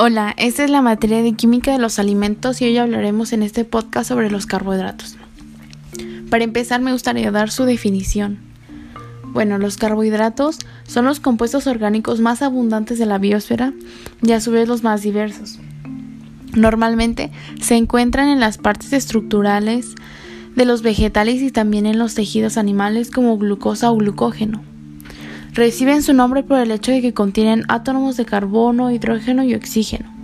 Hola, esta es la materia de química de los alimentos y hoy hablaremos en este podcast sobre los carbohidratos. Para empezar me gustaría dar su definición. Bueno, los carbohidratos son los compuestos orgánicos más abundantes de la biosfera y a su vez los más diversos. Normalmente se encuentran en las partes estructurales de los vegetales y también en los tejidos animales como glucosa o glucógeno. Reciben su nombre por el hecho de que contienen átomos de carbono, hidrógeno y oxígeno.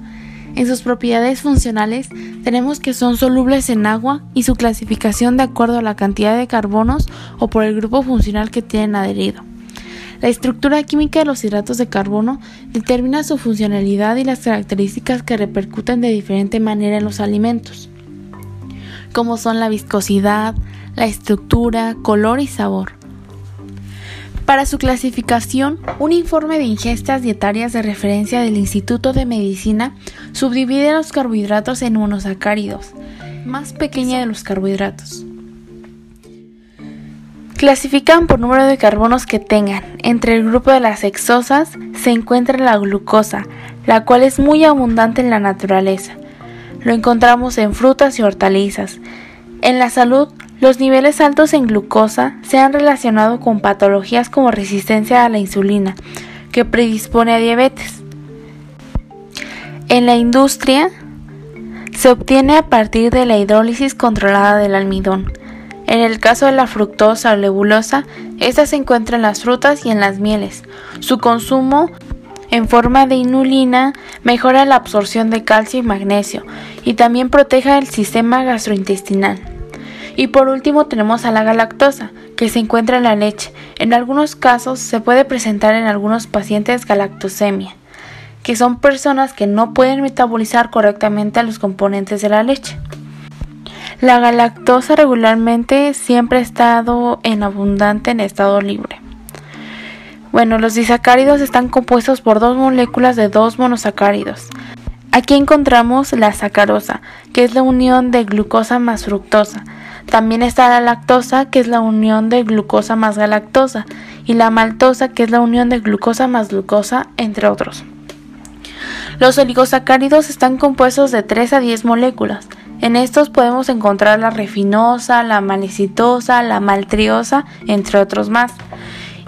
En sus propiedades funcionales tenemos que son solubles en agua y su clasificación de acuerdo a la cantidad de carbonos o por el grupo funcional que tienen adherido. La estructura química de los hidratos de carbono determina su funcionalidad y las características que repercuten de diferente manera en los alimentos, como son la viscosidad, la estructura, color y sabor. Para su clasificación, un informe de ingestas dietarias de referencia del Instituto de Medicina subdivide los carbohidratos en monosacáridos, más pequeña de los carbohidratos. Clasifican por número de carbonos que tengan. Entre el grupo de las hexosas se encuentra la glucosa, la cual es muy abundante en la naturaleza. Lo encontramos en frutas y hortalizas. En la salud los niveles altos en glucosa se han relacionado con patologías como resistencia a la insulina, que predispone a diabetes. En la industria, se obtiene a partir de la hidrólisis controlada del almidón. En el caso de la fructosa o lebulosa, esta se encuentra en las frutas y en las mieles. Su consumo en forma de inulina mejora la absorción de calcio y magnesio y también protege el sistema gastrointestinal. Y por último tenemos a la galactosa, que se encuentra en la leche. En algunos casos se puede presentar en algunos pacientes galactosemia, que son personas que no pueden metabolizar correctamente a los componentes de la leche. La galactosa regularmente siempre ha estado en abundante en estado libre. Bueno, los disacáridos están compuestos por dos moléculas de dos monosacáridos. Aquí encontramos la sacarosa, que es la unión de glucosa más fructosa. También está la lactosa, que es la unión de glucosa más galactosa, y la maltosa, que es la unión de glucosa más glucosa, entre otros. Los oligosacáridos están compuestos de 3 a 10 moléculas. En estos podemos encontrar la refinosa, la malecitosa, la maltriosa, entre otros más.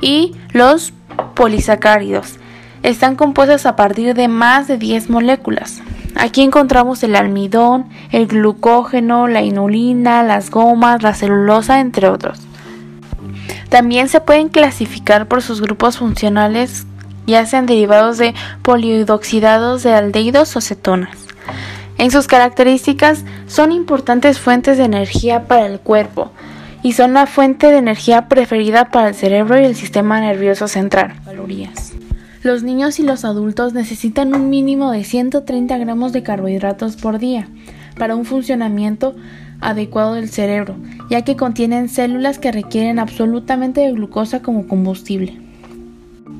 Y los polisacáridos están compuestos a partir de más de 10 moléculas. Aquí encontramos el almidón, el glucógeno, la inulina, las gomas, la celulosa, entre otros. También se pueden clasificar por sus grupos funcionales, ya sean derivados de poliohidoxidados de aldehídos o cetonas. En sus características son importantes fuentes de energía para el cuerpo y son la fuente de energía preferida para el cerebro y el sistema nervioso central. Calorías. Los niños y los adultos necesitan un mínimo de 130 gramos de carbohidratos por día para un funcionamiento adecuado del cerebro, ya que contienen células que requieren absolutamente de glucosa como combustible.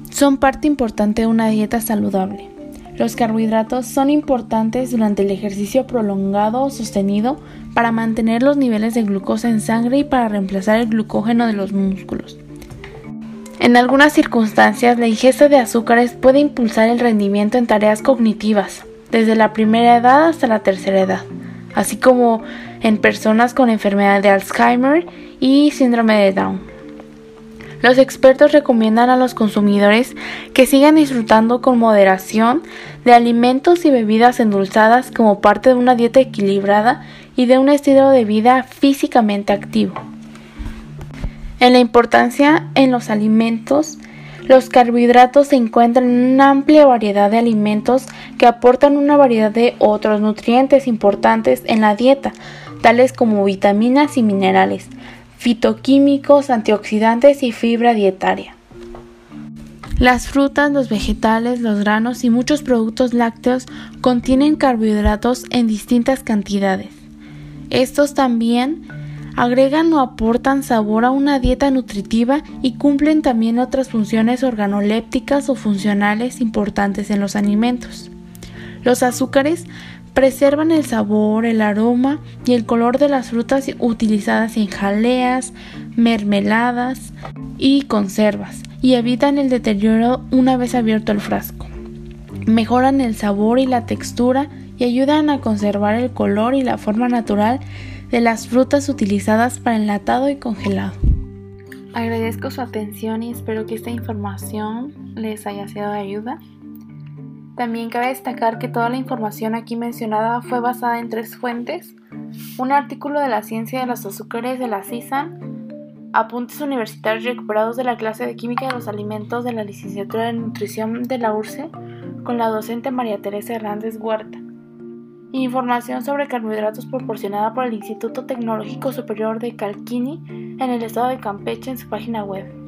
Son parte importante de una dieta saludable. Los carbohidratos son importantes durante el ejercicio prolongado o sostenido para mantener los niveles de glucosa en sangre y para reemplazar el glucógeno de los músculos. En algunas circunstancias, la ingesta de azúcares puede impulsar el rendimiento en tareas cognitivas, desde la primera edad hasta la tercera edad, así como en personas con enfermedad de Alzheimer y síndrome de Down. Los expertos recomiendan a los consumidores que sigan disfrutando con moderación de alimentos y bebidas endulzadas como parte de una dieta equilibrada y de un estilo de vida físicamente activo. En la importancia en los alimentos, los carbohidratos se encuentran en una amplia variedad de alimentos que aportan una variedad de otros nutrientes importantes en la dieta, tales como vitaminas y minerales, fitoquímicos, antioxidantes y fibra dietaria. Las frutas, los vegetales, los granos y muchos productos lácteos contienen carbohidratos en distintas cantidades. Estos también agregan o aportan sabor a una dieta nutritiva y cumplen también otras funciones organolépticas o funcionales importantes en los alimentos. Los azúcares preservan el sabor, el aroma y el color de las frutas utilizadas en jaleas, mermeladas y conservas y evitan el deterioro una vez abierto el frasco. mejoran el sabor y la textura y ayudan a conservar el color y la forma natural de las frutas utilizadas para enlatado y congelado. Agradezco su atención y espero que esta información les haya sido de ayuda. También cabe destacar que toda la información aquí mencionada fue basada en tres fuentes. Un artículo de la ciencia de los azúcares de la CISAN, apuntes universitarios recuperados de la clase de química de los alimentos de la licenciatura de nutrición de la URSE con la docente María Teresa Hernández Huerta. Información sobre carbohidratos proporcionada por el Instituto Tecnológico Superior de Calquini en el estado de Campeche en su página web.